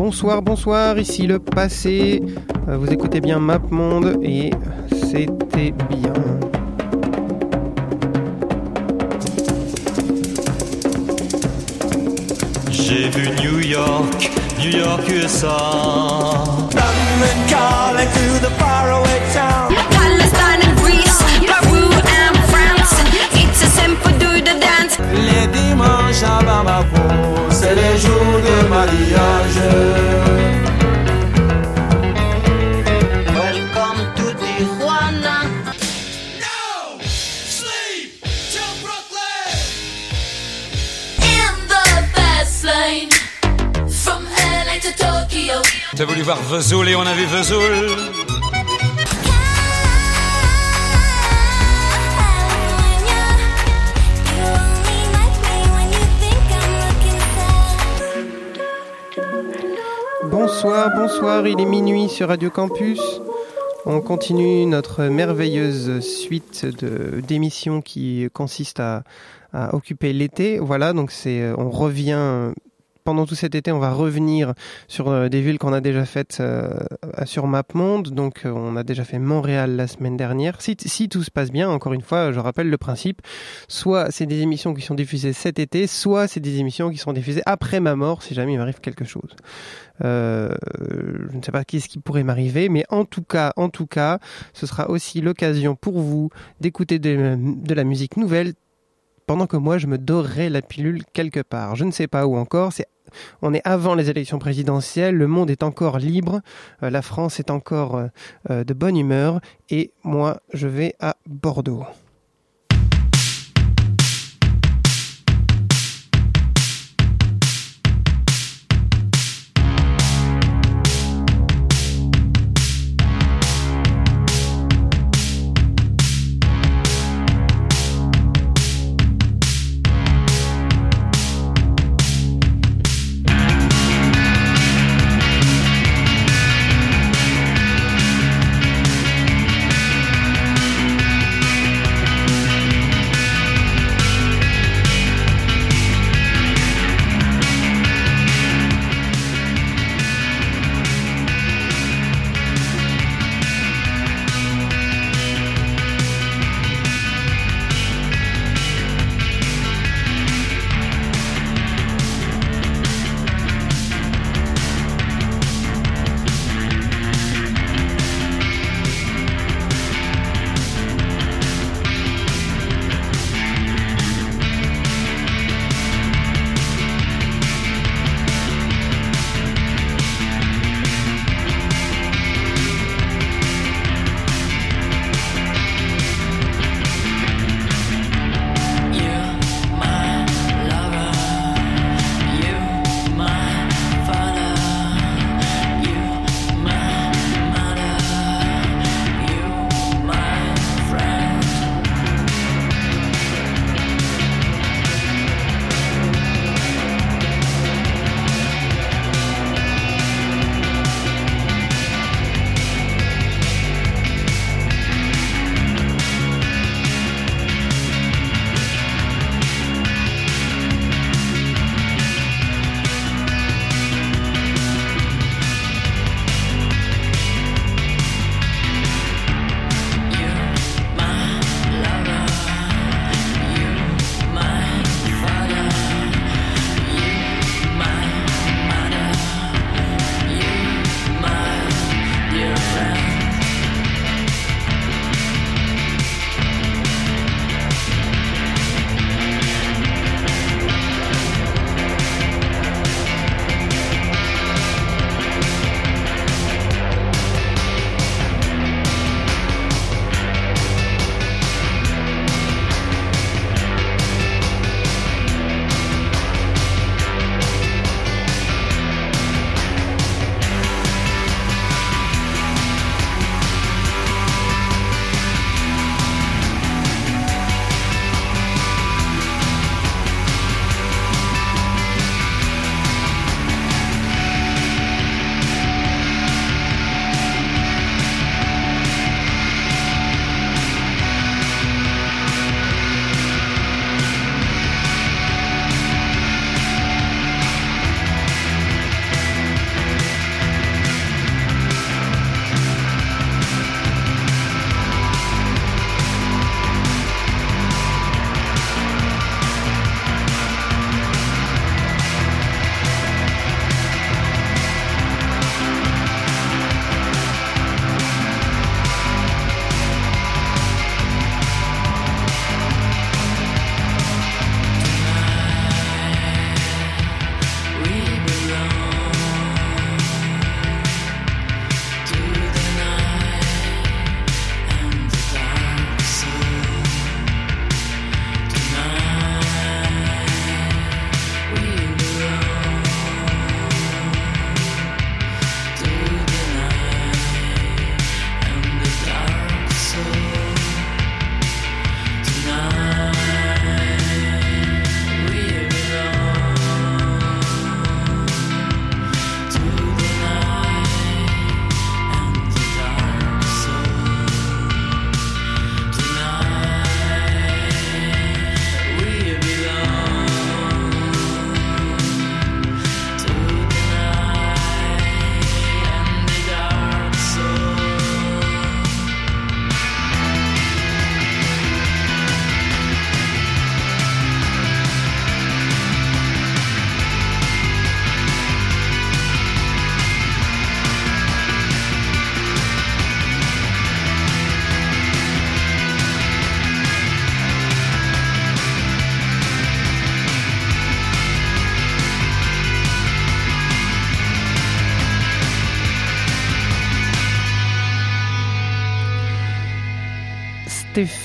Bonsoir, bonsoir, ici le passé. Euh, vous écoutez bien MapMonde et c'était bien. J'ai vu New York, New York, USA. London calling to the faraway town. Palestine and Greece, Peru and France. It's a simple do the dance. Les dimanches à Bamako, c'est les jours de mariage. Welcome to Tijuana. In the fast lane from LA to Tokyo. T'as voulu voir Vesoul et on a vu Vesoul. Bonsoir, il est minuit sur Radio Campus. On continue notre merveilleuse suite d'émissions qui consiste à, à occuper l'été. Voilà, donc euh, on revient pendant tout cet été, on va revenir sur euh, des villes qu'on a déjà faites euh, sur MapMonde. Donc, euh, on a déjà fait Montréal la semaine dernière. Si, tout se passe bien, encore une fois, je rappelle le principe. Soit c'est des émissions qui sont diffusées cet été, soit c'est des émissions qui seront diffusées après ma mort, si jamais il m'arrive quelque chose. Je ne sais pas qu'est-ce qui pourrait m'arriver, mais en tout cas, en tout cas, ce sera aussi l'occasion pour vous d'écouter de la musique nouvelle pendant que moi je me dorerai la pilule quelque part. Je ne sais pas où encore. C'est on est avant les élections présidentielles, le monde est encore libre, euh, la France est encore euh, euh, de bonne humeur et moi je vais à Bordeaux.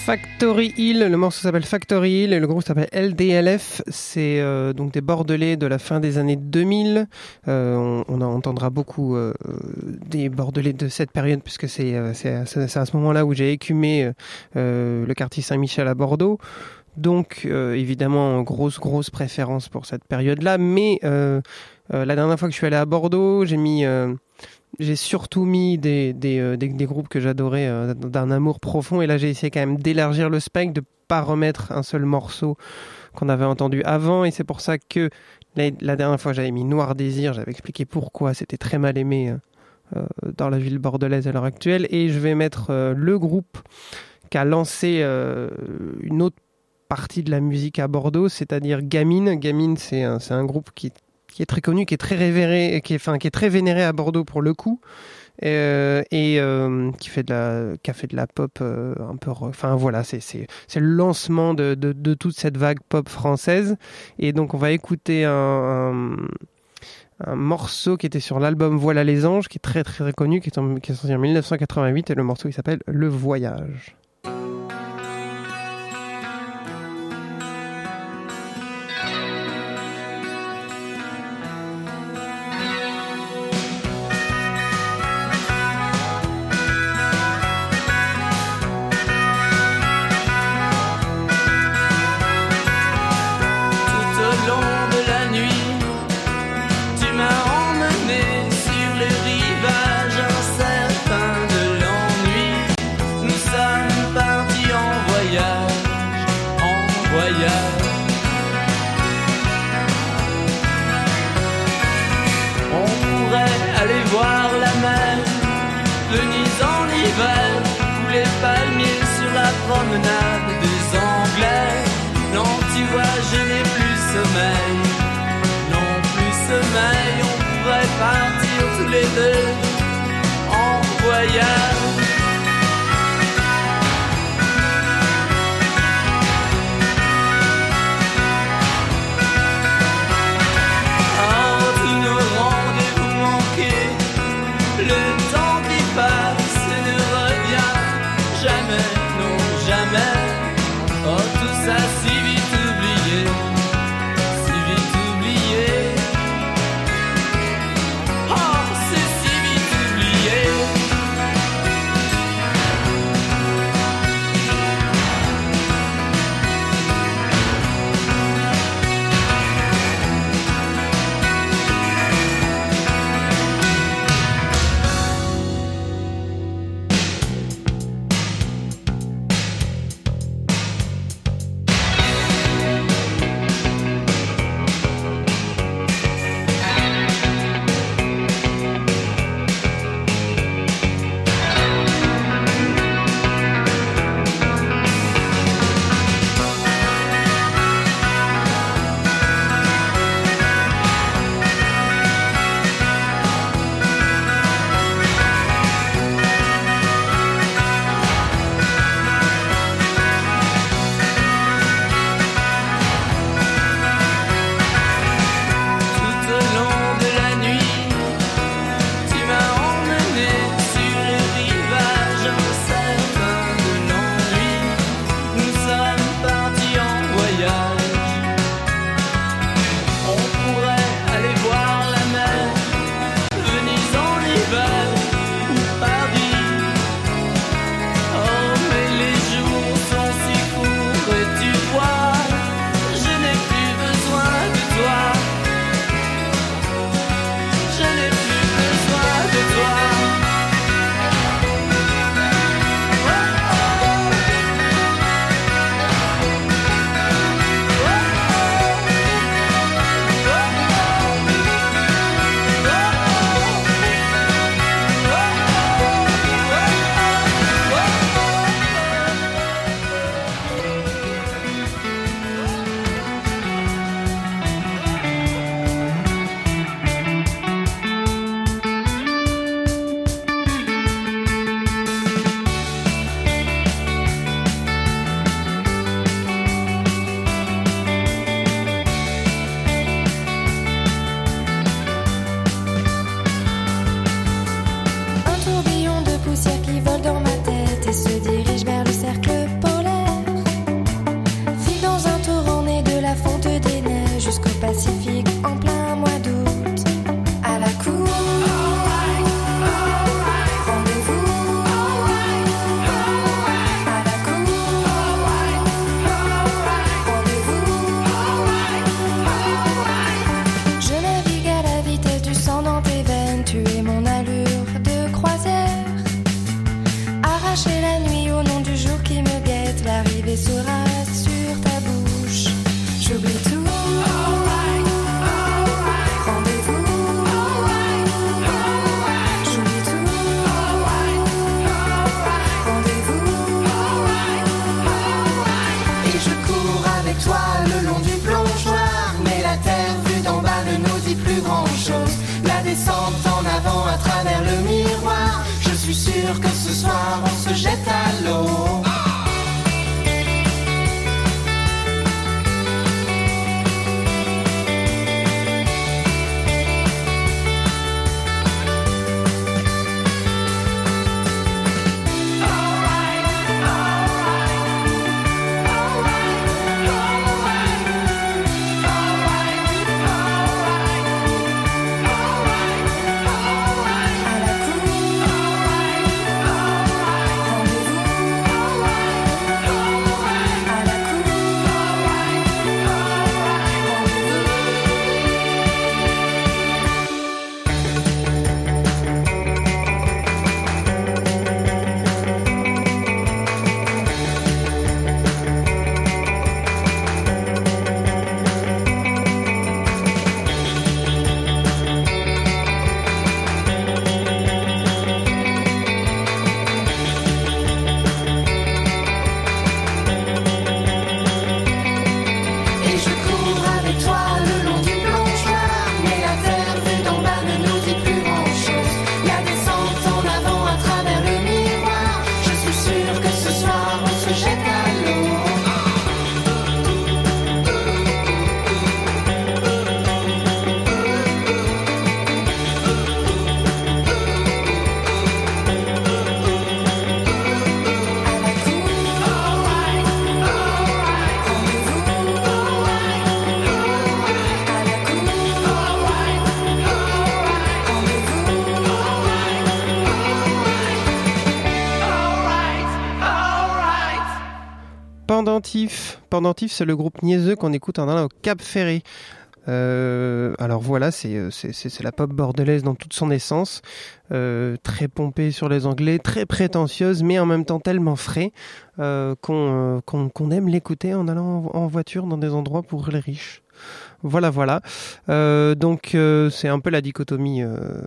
Factory Hill. Le morceau s'appelle Factory Hill et le groupe s'appelle LDLF. C'est euh, donc des Bordelais de la fin des années 2000. Euh, on, on en entendra beaucoup euh, des Bordelais de cette période puisque c'est euh, c'est à, ce moment-là où j'ai écumé euh, le quartier Saint-Michel à Bordeaux. Donc euh, évidemment grosse grosse préférence pour cette période-là. Mais euh, euh, la dernière fois que je suis allé à Bordeaux, j'ai mis euh, j'ai surtout mis des, des, euh, des, groupes que j'adorais euh, d'un amour profond. Et là j'ai essayé quand même d'élargir le spectre, de pas remettre un seul morceau qu'on avait entendu avant. Et c'est pour ça que la, dernière fois j'avais mis Noir Désir, j'avais expliqué pourquoi c'était très mal aimé euh, dans la ville bordelaise à l'heure actuelle. Et je vais mettre le groupe qui a lancé une autre partie de la musique à Bordeaux, c'est-à-dire Gamine. Gamine c'est un, un groupe qui qui est très connu, qui est très révéré, qui est, enfin, qui est très vénéré à Bordeaux pour le coup, euh, et euh, qui fait de la, qui a fait de la pop euh, un peu, enfin voilà, c'est c'est le lancement de, de toute cette vague pop française, et donc on va écouter un, un morceau qui était sur l'album Voilà les anges, qui est très très, connu, qui est, en, qui est sorti en 1988, et le morceau il s'appelle Le Voyage. Tu vois, je jette à l'eau. C'est le groupe niaiseux qu'on écoute en allant au Cap Ferré. Euh, alors voilà, c'est euh, c'est- la pop bordelaise dans toute son essence, euh, très pompée sur les anglais, très prétentieuse, mais en même temps tellement frais qu'on aime l'écouter en allant en voiture dans des endroits pour les riches. Voilà, voilà. Euh, donc euh, c'est un peu la dichotomie euh,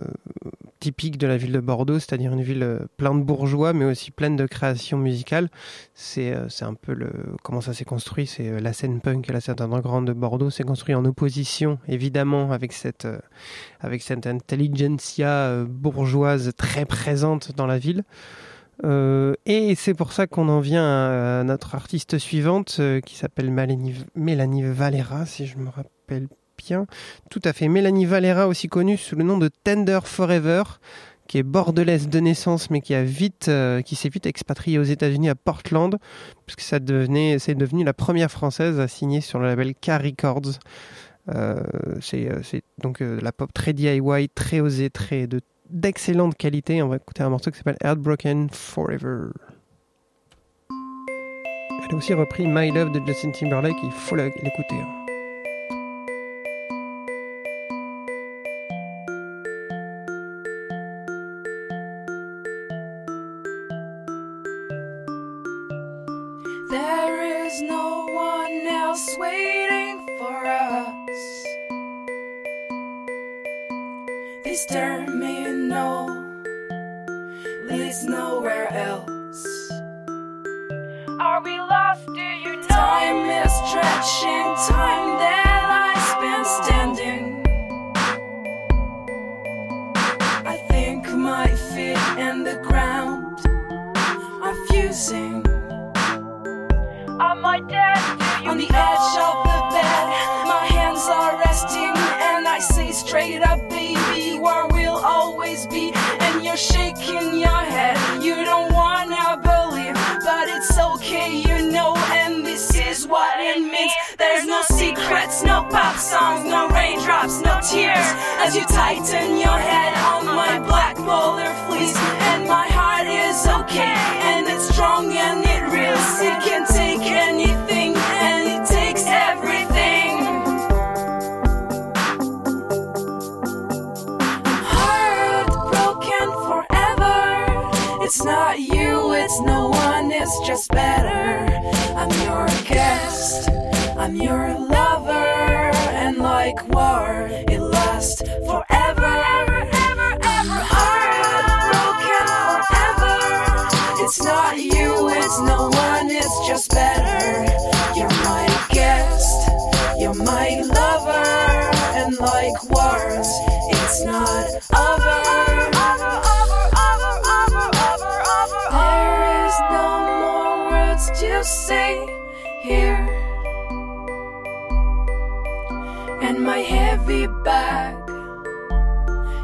typique de la ville de Bordeaux, c'est-à-dire une ville pleine de bourgeois, mais aussi pleine de créations musicales. C'est un peu le comment ça s'est construit. C'est la scène punk et la scène underground de Bordeaux s'est construit en opposition, évidemment, avec cette avec cette intelligentsia bourgeoise très présente dans la ville. Et c'est pour ça qu'on en vient à, notre artiste suivante qui s'appelle Mélanie Valera, si je me rappelle bien. Tout à fait, Mélanie Valera, aussi connue sous le nom de Tender Forever, qui est bordelaise de naissance, mais qui a vite, euh, qui s'est vite expatriée aux États-Unis à Portland, puisque ça devenait, c'est devenu la première française à signer sur le label K Records. Euh, c'est, euh, c'est donc euh, la pop très DIY, très osée, très de d'excellente qualité. On va écouter un morceau qui s'appelle Heartbroken Forever. Elle a aussi repris My Love de Justin Timberlake, il faut l'écouter. There is no one else waiting for us. This terminal leads nowhere else. Are we lost? Do you know? Time is stretching, time that I spent standing. I think my feet and the ground are fusing. On my desk, on the edge of the bed, my hands are resting, and I say straight up, baby, where we'll always be. And you're shaking your head, you don't wanna believe, but it's okay, you know. And this is what it means. There's no secrets, no pop songs, no raindrops, no tears. As you tighten your head on my black polar fleece, and my heart is okay, and it's strong and it reels. It can not you, it's no one, it's just better. I'm your guest, I'm your lover, and like war, it lasts forever. Heartbroken forever. It's not you, it's no one, it's just better. You're my guest, you're my lover, and like wars, it's not stay here. And my heavy bag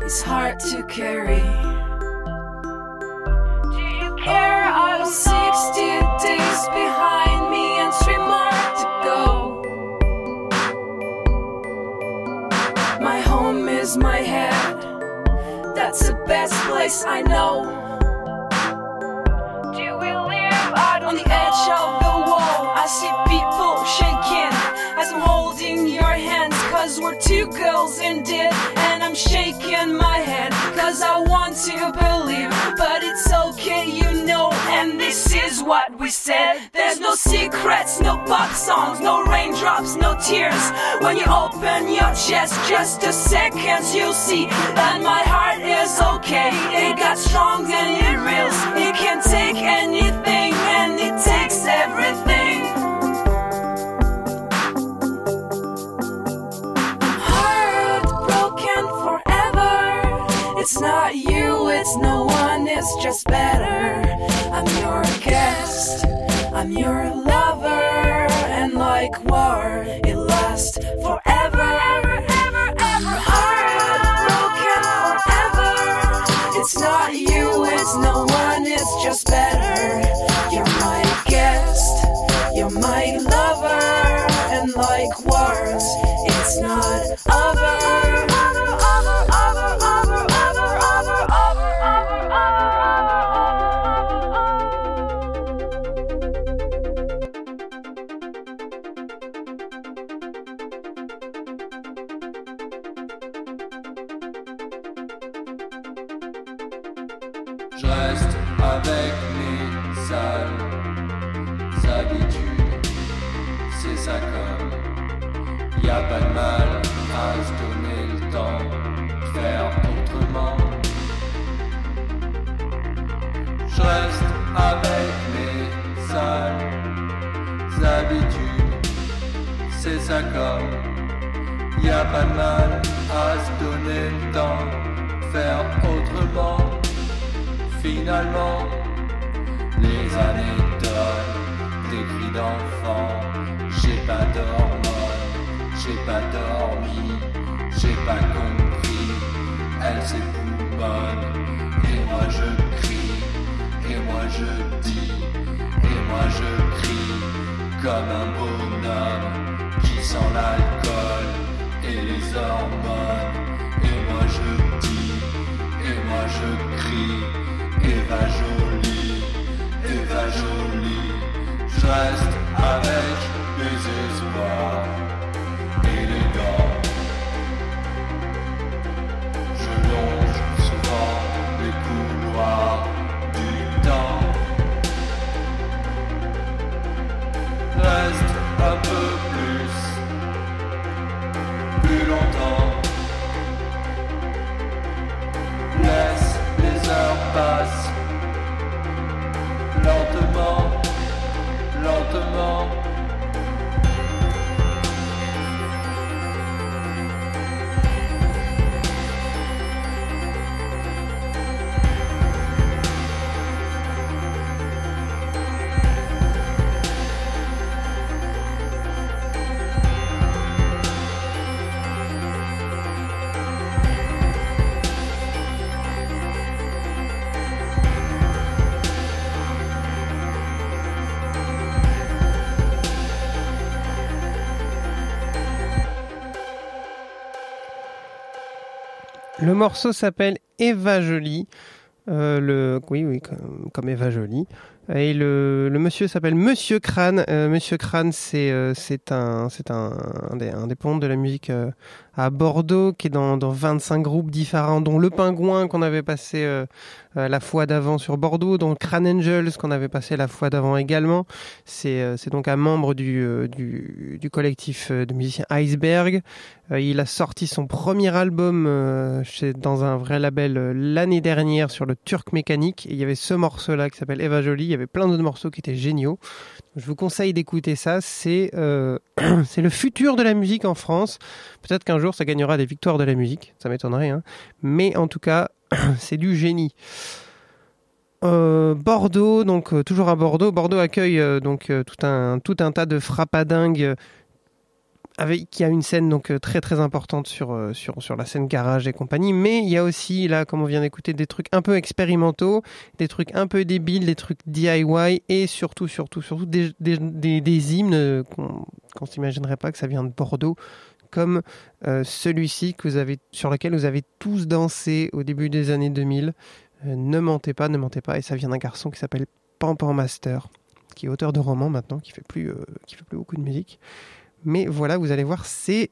is hard to carry. Do you care? I have 60 days behind me and three more to go. My home is my head. That's the best place I know. On the edge of the wall? I see people shaking as I'm holding your hands. Cause we're two girls in indeed. And I'm shaking my head. Cause I want to believe. But it's okay, you know. And this is what we said. There's no secrets, no pop songs, no raindrops, no tears. When you open your chest, just a second, you'll see that my heart is okay. It got strong and it reels. It can take anything It's not you, it's no one, it's just better. I'm your guest, I'm your lover, and like war, it lasts forever. Heartbroken forever. It's not you, it's no one, it's just better. You're my guest, you're my lover, and like wars, it's not over. Je reste avec mes sales habitudes, c'est ça comme. Y a pas de mal à se donner le temps de faire autrement. Je reste avec mes sales habitudes, c'est ça comme. Y a pas de mal à se donner le temps de faire autrement. Finalement, les anecdotes des cris d'enfants, j'ai pas d'hormones, j'ai pas dormi, j'ai pas compris, elle s'époumonne, et moi je crie, et moi je dis, et moi je crie, comme un bonhomme qui sent l'alcool et les hormones, et moi je dis, et moi je crie. Eva jolie, Eva jolie, je reste avec mes espoirs Le morceau s'appelle Eva Jolie. Euh, le, oui, oui, comme, Eva Jolie. Et le, le monsieur s'appelle Monsieur Crâne. Euh, monsieur Crâne, c'est euh, c'est un c'est un, des, un des pontes de la musique à Bordeaux qui est dans, dans 25 groupes différents, dont Le Pingouin qu'on avait passé euh, euh, la fois d'avant sur Bordeaux, dont Crane Angels qu'on avait passé la fois d'avant également. C'est euh, donc un membre du, euh, du, du collectif euh, de musiciens Iceberg. Il a sorti son premier album chez, dans un vrai label l'année dernière sur le Turc Mécanique. Et il y avait ce morceau-là qui s'appelle Eva Jolie. Il y avait plein d'autres morceaux qui étaient géniaux. Je vous conseille d'écouter ça. C'est euh, c'est le futur de la musique en France. Peut-être qu'un jour ça gagnera des victoires de la musique. Ça m'étonnerait. Hein. Mais en tout cas, c'est du génie. Euh, Bordeaux, donc euh, toujours à Bordeaux. Bordeaux accueille donc tout un tout un tas de frappadingues qui a une scène donc euh, très très importante sur euh, sur sur la scène garage et compagnie. Mais il y a aussi là, comme on vient d'écouter, des trucs un peu expérimentaux, des trucs un peu débiles, des trucs DIY et surtout surtout surtout des des, des, hymnes qu'on qu'on s'imaginerait pas que ça vient de Bordeaux. Comme euh, celui-ci que vous avez sur lequel vous avez tous dansé au début des années 2000. Euh, ne mentez pas, ne mentez pas. Et ça vient d'un garçon qui s'appelle Pampan Master, qui est auteur de romans maintenant, qui fait plus, qui fait plus beaucoup de musique. Mais voilà, vous allez voir, c'est,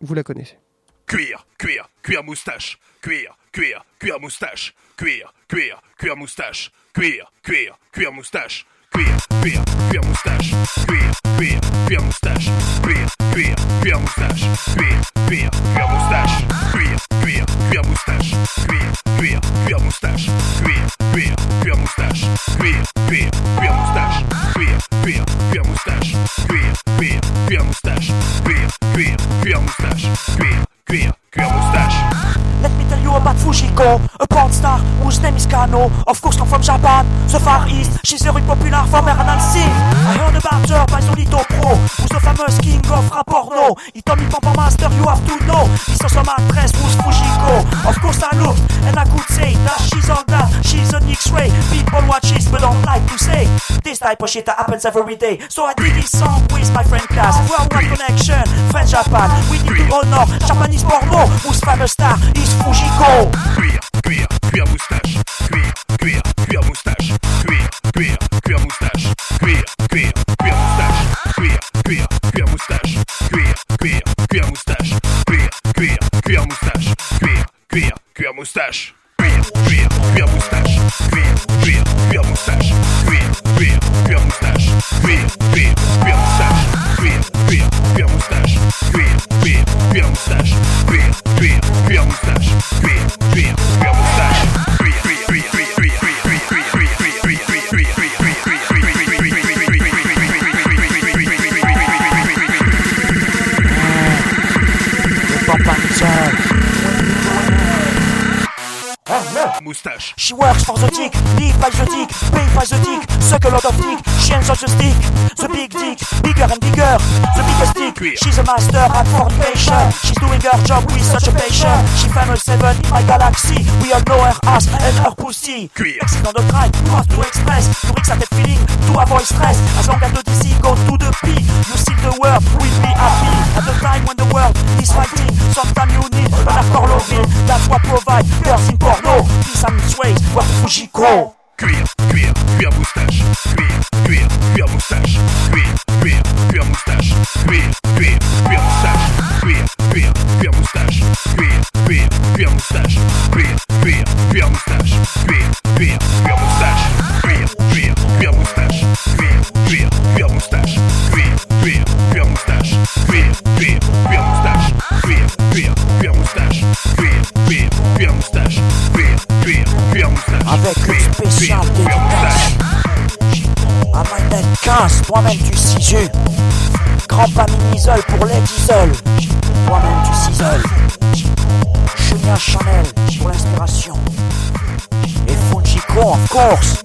vous la connaissez. Cuir, cuir, cuir moustache, cuir, cuir, cuir moustache, cuir, cuir, cuir moustache, cuir, cuir, cuir moustache, cuir, cuir, cuir moustache, cuir, cuir, cuir moustache, cuir, cuir, cuir moustache, cuir, cuir, cuir moustache, cuir, cuir, cuir moustache, cuir, cuir, cuir moustache, cuir, cuir, cuir moustache, cuir, cuir, cuir moustache, cuir, cuir, cuir moustache, cuir, cuir, cuir moustache, cuir, cuir, cuir moustache, cuir, cuir, cuir moustache. Let me tell you about Fujiko, a porn star whose name is Kano. Of course, come from Japan, the Far East. She's very popular from her anal scene. I heard about her by Solito Pro, who's the famous king of rap porno. He told me, Papa Master, you have to know. This is some actress who's Fujiko. Of course, I looked and I could say that she's all that. She's an X-ray. People watch this but don't like to say this type of shit that happens every day. So I did this song with my friend Cass. Worldwide connection, French Japan. We need to honor Japanese porno, whose famous star is Fujiko. Cuir, cuir, cuir moustache, cuir, cuir, cuir moustache, cuir, cuir, cuir moustache, cuir, cuir, cuir moustache, cuir, cuir, cuir moustache, cuir, cuir, cuir moustache, cuir, cuir, cuir moustache, cuir, cuir, cuir moustache. Cuir, cuir, cuir moustache, cuir, cuir, cuir moustache, cuir, cuir, cuir moustache, cuir, cuir, cuir moustache, cuir, cuir, cuir moustache, cuir, cuir, cuir moustache, cuir, cuir, cuir moustache, cuir, cuir, cuir moustache, cuir, cuir, cuir, cuir, cuir, cuir, cuir, Moustache. She works for the dick, live by the dick, pay by the dick, suck a lot of dick, she ends on the stick, the big dick, bigger and bigger, the biggest dick. She's a master at fornication, she's doing her job with such a passion. She famous seven in my galaxy, we all know her ass and her pussy. Accident de you have to express, to reach that feeling, to avoid stress. As long as the DC goes to the P, you see the world will be happy. At the time when the world is fighting, sometimes you need an hardcore loving, that's what provide girls in porno. Peace and sway, what Fujiko? Cuir, cuir, cuir moustache, cuir, cuir, cuir moustache, cuir, cuir, cuir moustache, cuir, cuir, cuir moustache, cuir, cuir, cuir moustache, cuir, cuir, cuir moustache, cuir, cuir, cuir moustache, cuir, cuir, cuir moustache, cuir, cuir, cuir moustache, cuir, cuir, cuir moustache, cuir, cuir, cuir moustache, cuir, cuir, cuir moustache, cuir, cuir, cuir moustache, cuir, cuir, cuir moustache, cuir, cuir, cuir moustache, Avec une spéciale dédicace à Minded 15, toi-même du ciseau. Grand pas mini-isole pour les diesel. Toi-même du ciseau. Julien Chanel pour l'inspiration. Et Fujiko, of course.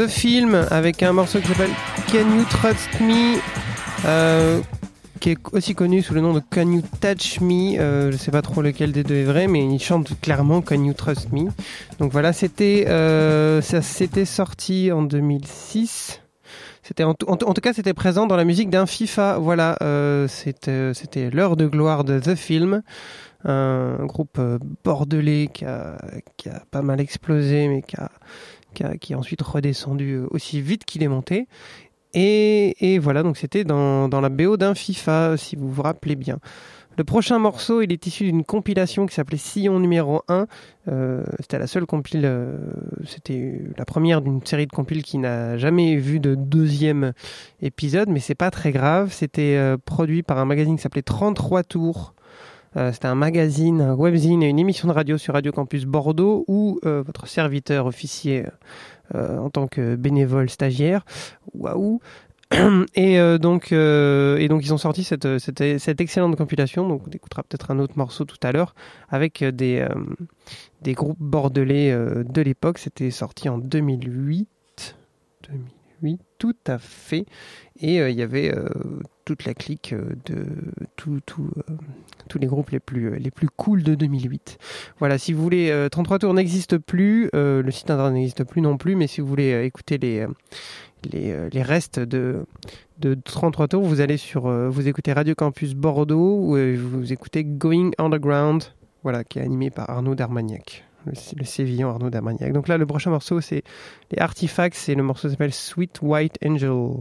The Film avec un morceau qui s'appelle Can You Trust Me euh, qui est aussi connu sous le nom de Can You Touch Me. Euh, je sais pas trop lequel des deux est vrai, mais il chante clairement Can You Trust Me. Donc voilà, c'était euh, ça c'était sorti en 2006. C'était en, en tout- cas c'était présent dans la musique d'un FIFA. Voilà, euh, c'était l'heure de gloire de The Film, un groupe bordelais qui a pas mal explosé, mais qui a qui, a- est ensuite redescendu euh, aussi vite qu'il est monté. Et, voilà, donc c'était dans, la BO d'un FIFA, si vous vous rappelez bien. Le prochain morceau, il est issu d'une compilation qui s'appelait Sillon numéro 1. Euh, c'était la seule compile, euh, c'était la première d'une série de compiles qui n'a jamais vu de deuxième épisode, mais c'est pas très grave. C'était produit par un magazine qui s'appelait 33 Tours. Euh, c'était un magazine, un webzine et une émission de radio sur Radio Campus Bordeaux où euh, votre serviteur officier euh, en tant que bénévole stagiaire, waouh, et donc et donc ils ont sorti cette, excellente compilation. Donc on écoutera peut-être un autre morceau tout à l'heure avec des des groupes bordelais de l'époque. C'était sorti en 2008. 2008, tout à fait. Et il y avait toute la clique euh, de euh, tous les groupes les plus, les plus cool de 2008. Voilà, si vous voulez, euh, 33 tours n'existe plus, euh, le site internet n'existe plus non plus, mais si vous voulez euh, écouter les, euh, les, euh, restes de, de 33 tours, vous allez sur, euh, vous écoutez Radio Campus Bordeaux, ou euh, vous écoutez Going Underground, voilà, qui est animé par Arnaud Darmagnac. Le, le sévillan Arnaud Darmagnac. Donc là, le prochain morceau, c'est les Artifacts, et le morceau s'appelle Sweet White Angel.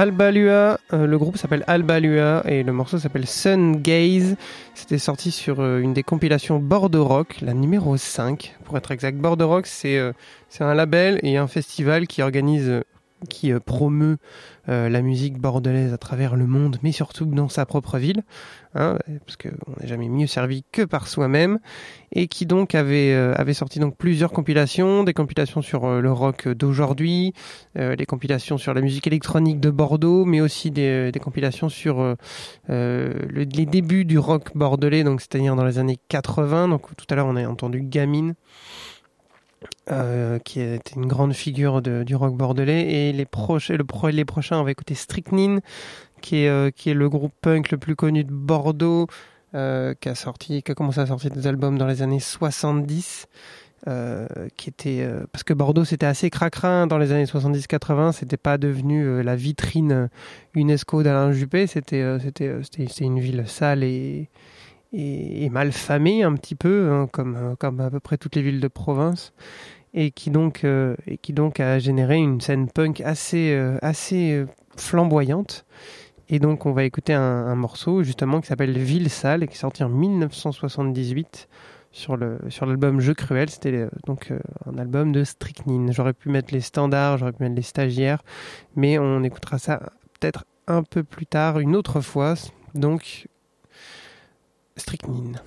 Albalua, euh, le groupe s'appelle Albalua et le morceau s'appelle Sun Gaze. C'était sorti sur euh, une des compilations Bordeaux Rock, la numéro 5 pour être exact. Bordeaux Rock, c'est euh, c'est un label et un festival qui organise, qui promeut la musique bordelaise à travers le monde, mais surtout dans sa propre ville, hein, parce qu'on n'est jamais mieux servi que par soi-même, et qui donc avait, euh, sorti donc plusieurs compilations, des compilations sur euh, le rock d'aujourd'hui, euh, des compilations sur la musique électronique de Bordeaux, mais aussi des, compilations sur euh, euh, le- les débuts du rock bordelais, donc c'est-à-dire dans les années 80. Donc tout à l'heure on a entendu Gamine, euh, qui était une grande figure du rock bordelais, et les, proches, le les prochains on va écouter Strychnine, qui est, euh, qui est le groupe punk le plus connu de Bordeaux, euh, qui a sorti, qui a commencé à sortir des albums dans les années 70. euh, qui était parce que Bordeaux c'était assez cracrin dans les années 70-80 c'était pas devenu la vitrine UNESCO d'Alain Juppé. C'était c'était c'était une ville sale et et, mal famée un petit peu hein, comme comme à peu près toutes les villes de province et qui donc euh, et qui donc a généré une scène punk assez euh, euh, flamboyante. Et donc on va écouter un, morceau justement qui s'appelle Ville sale et qui est sorti en 1978 sur l'album Jeu cruel. C'était donc un album de Strychnine. J'aurais pu mettre les standards j'aurais pu mettre les stagiaires mais on écoutera ça peut-être un peu plus tard une autre fois. Donc Strychnine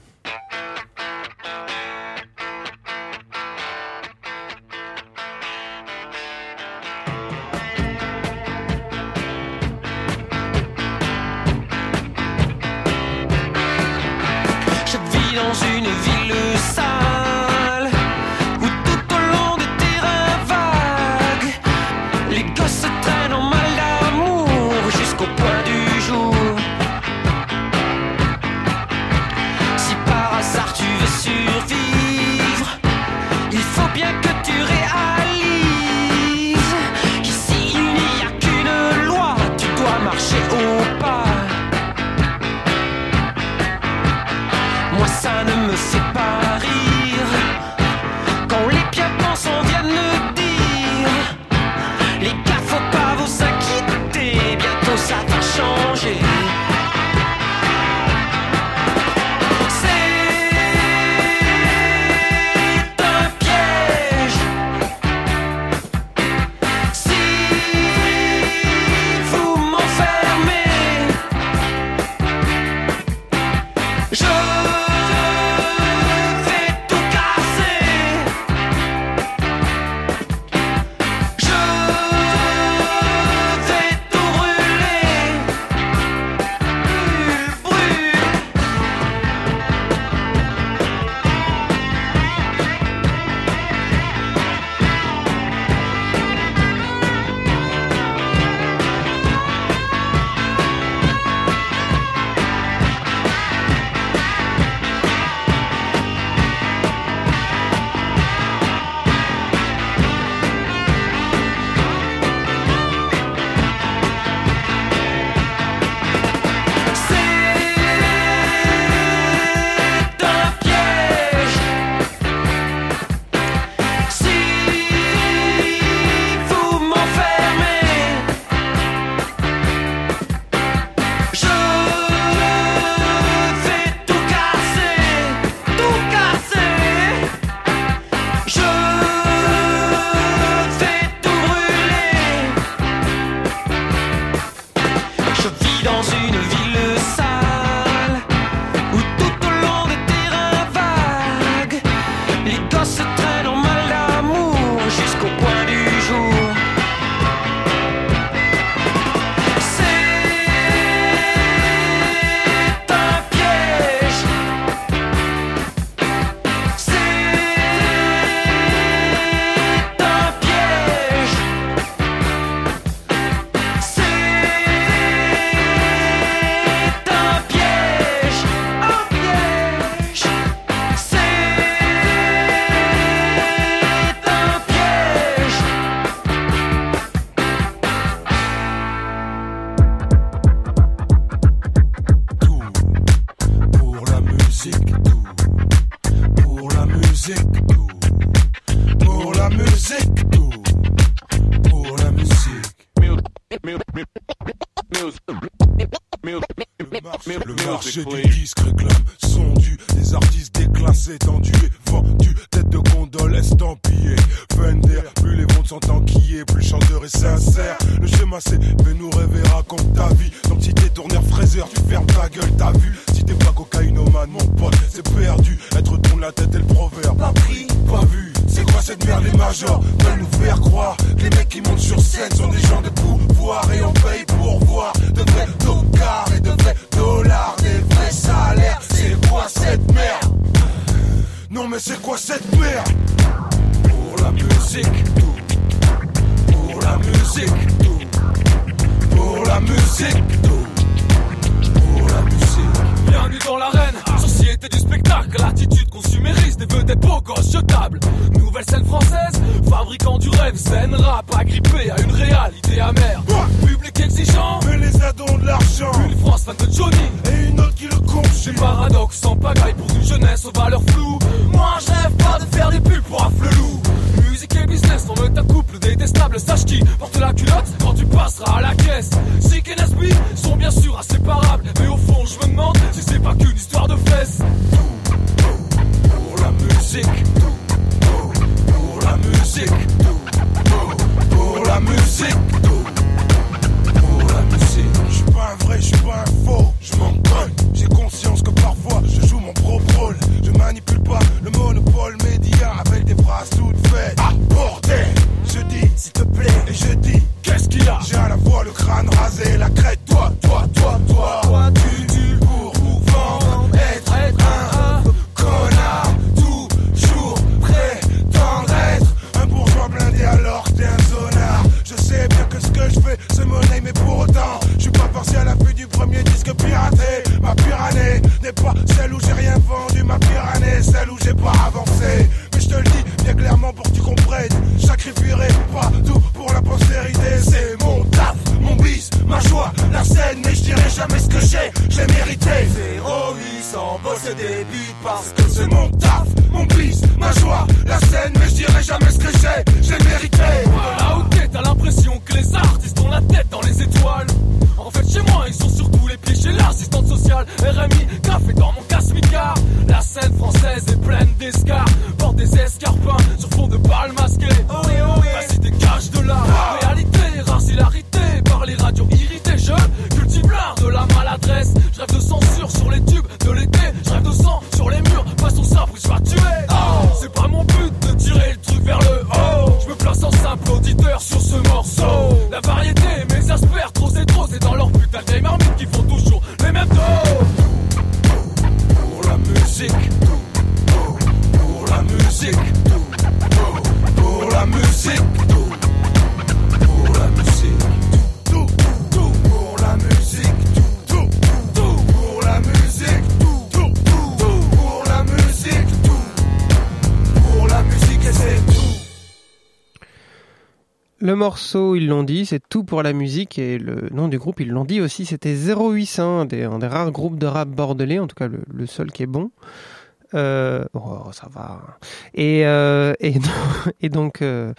Le marché de Johnny. et une autre qui le Des conchit. paradoxes sans pagaille pour une jeunesse aux valeurs floues. Moi je pas de faire des pubs pour un flelou. Musique et business forment un couple détestable. Sache qui porte la culotte quand tu passeras à la caisse. Morceau, ils l'ont dit, c'est tout pour la musique et le nom du groupe, ils l'ont dit aussi, c'était 0800, un des, rares groupes de rap bordelais, en tout cas le, le seul qui est bon. Euh, oh, ça va. Et, euh, donc, euh,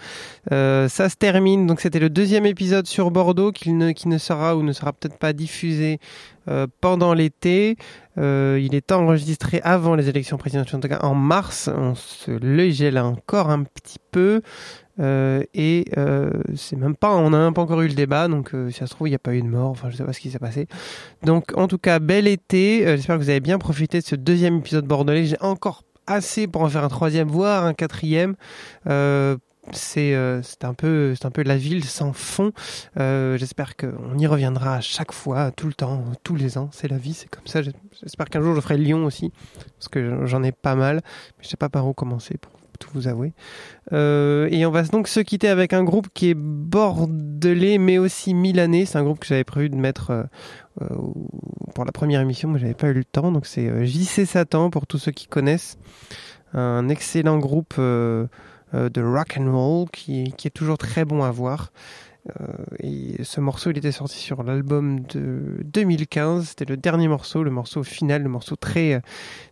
euh, ça se termine. Donc, c'était le deuxième épisode sur Bordeaux qui ne, qui ne sera ou ne sera peut-être pas diffusé pendant l'été. Il est enregistré avant les élections présidentielles, en tout cas en mars. On se le gèle encore un petit peu. Euh, et euh, c'est même pas, on n'a même pas encore eu le débat, donc euh, si ça se trouve il n'y a pas eu de mort. Enfin, je sais pas ce qui s'est passé. Donc, en tout cas, bel été. J'espère que vous avez bien profité de ce deuxième épisode bordelais. J'ai encore assez pour en faire un troisième, voire un quatrième. C'est un peu c'est un peu la ville sans fond. J'espère qu'on y reviendra à chaque fois, tout le temps, tous les ans. C'est la vie, c'est comme ça. J'espère qu'un jour je ferai Lyon aussi, parce que j'en ai pas mal, mais je sais pas par où commencer pour tout vous avouer. Euh, et on va donc se quitter avec un groupe qui est bordelais, mais aussi milanais. C'est un groupe que j'avais prévu de mettre euh, euh, pour la première émission, mais j'avais pas eu le temps. Donc c'est JC Satan pour tous ceux qui connaissent. Un excellent groupe de rock and roll qui est toujours très bon à voir. Euh, et ce morceau, il était sorti sur l'album de 2015. C'était le dernier morceau, le morceau final, le morceau très,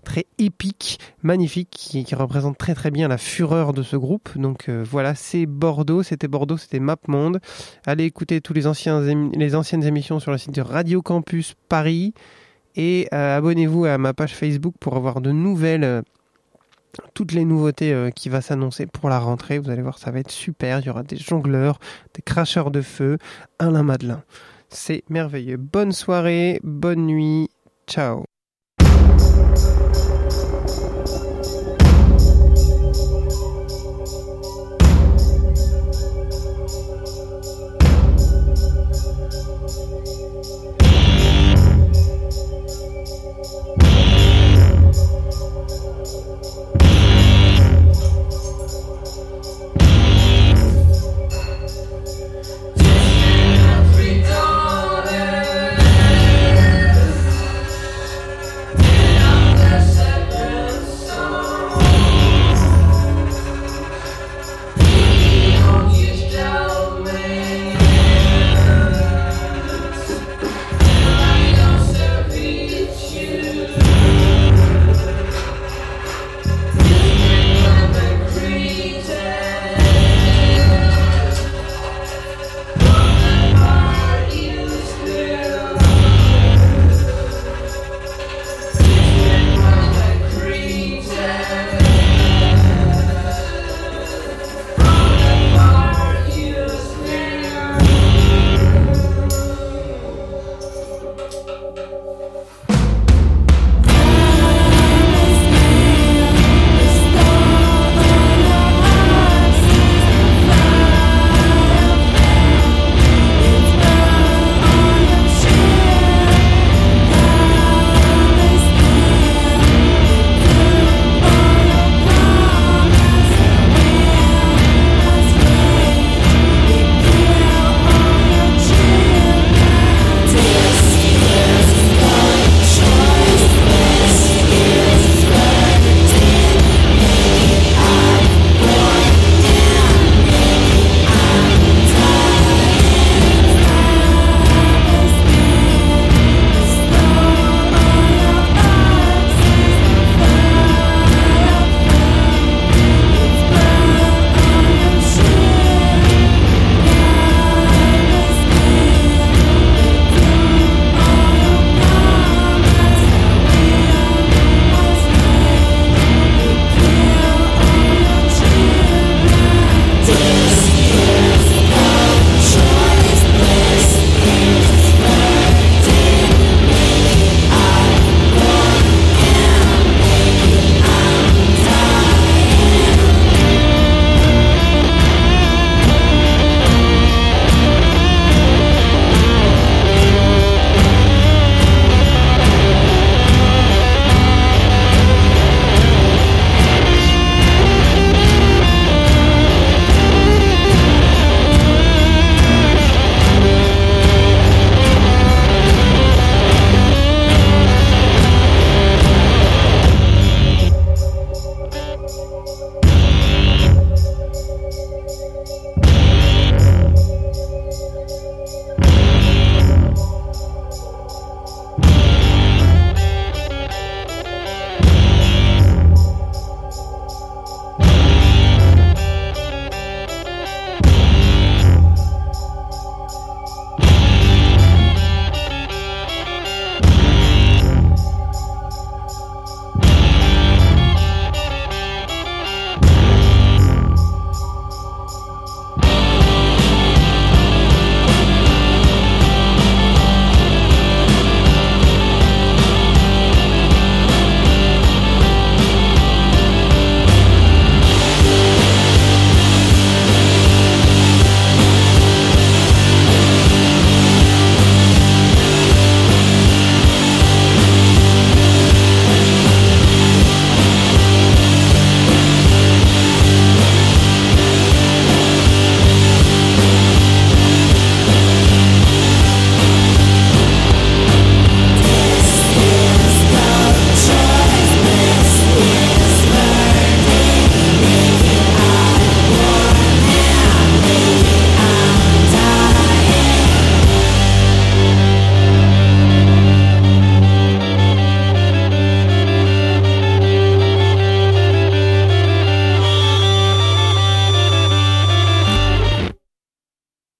très épique, magnifique, qui, représente très très bien la fureur de ce groupe. Donc euh, voilà, c'est Bordeaux, c'était Bordeaux, c'était MapMonde. Allez écouter tous les anciens les anciennes émissions sur le site de Radio Campus Paris et euh, abonnez-vous à ma page Facebook pour avoir de nouvelles toutes les nouveautés euh, qui va s'annoncer pour la rentrée. Vous allez voir, ça va être super. Il y aura des jongleurs, des cracheurs de feu, Alain Madelin. C'est merveilleux. Bonne soirée, bonne nuit. Ciao.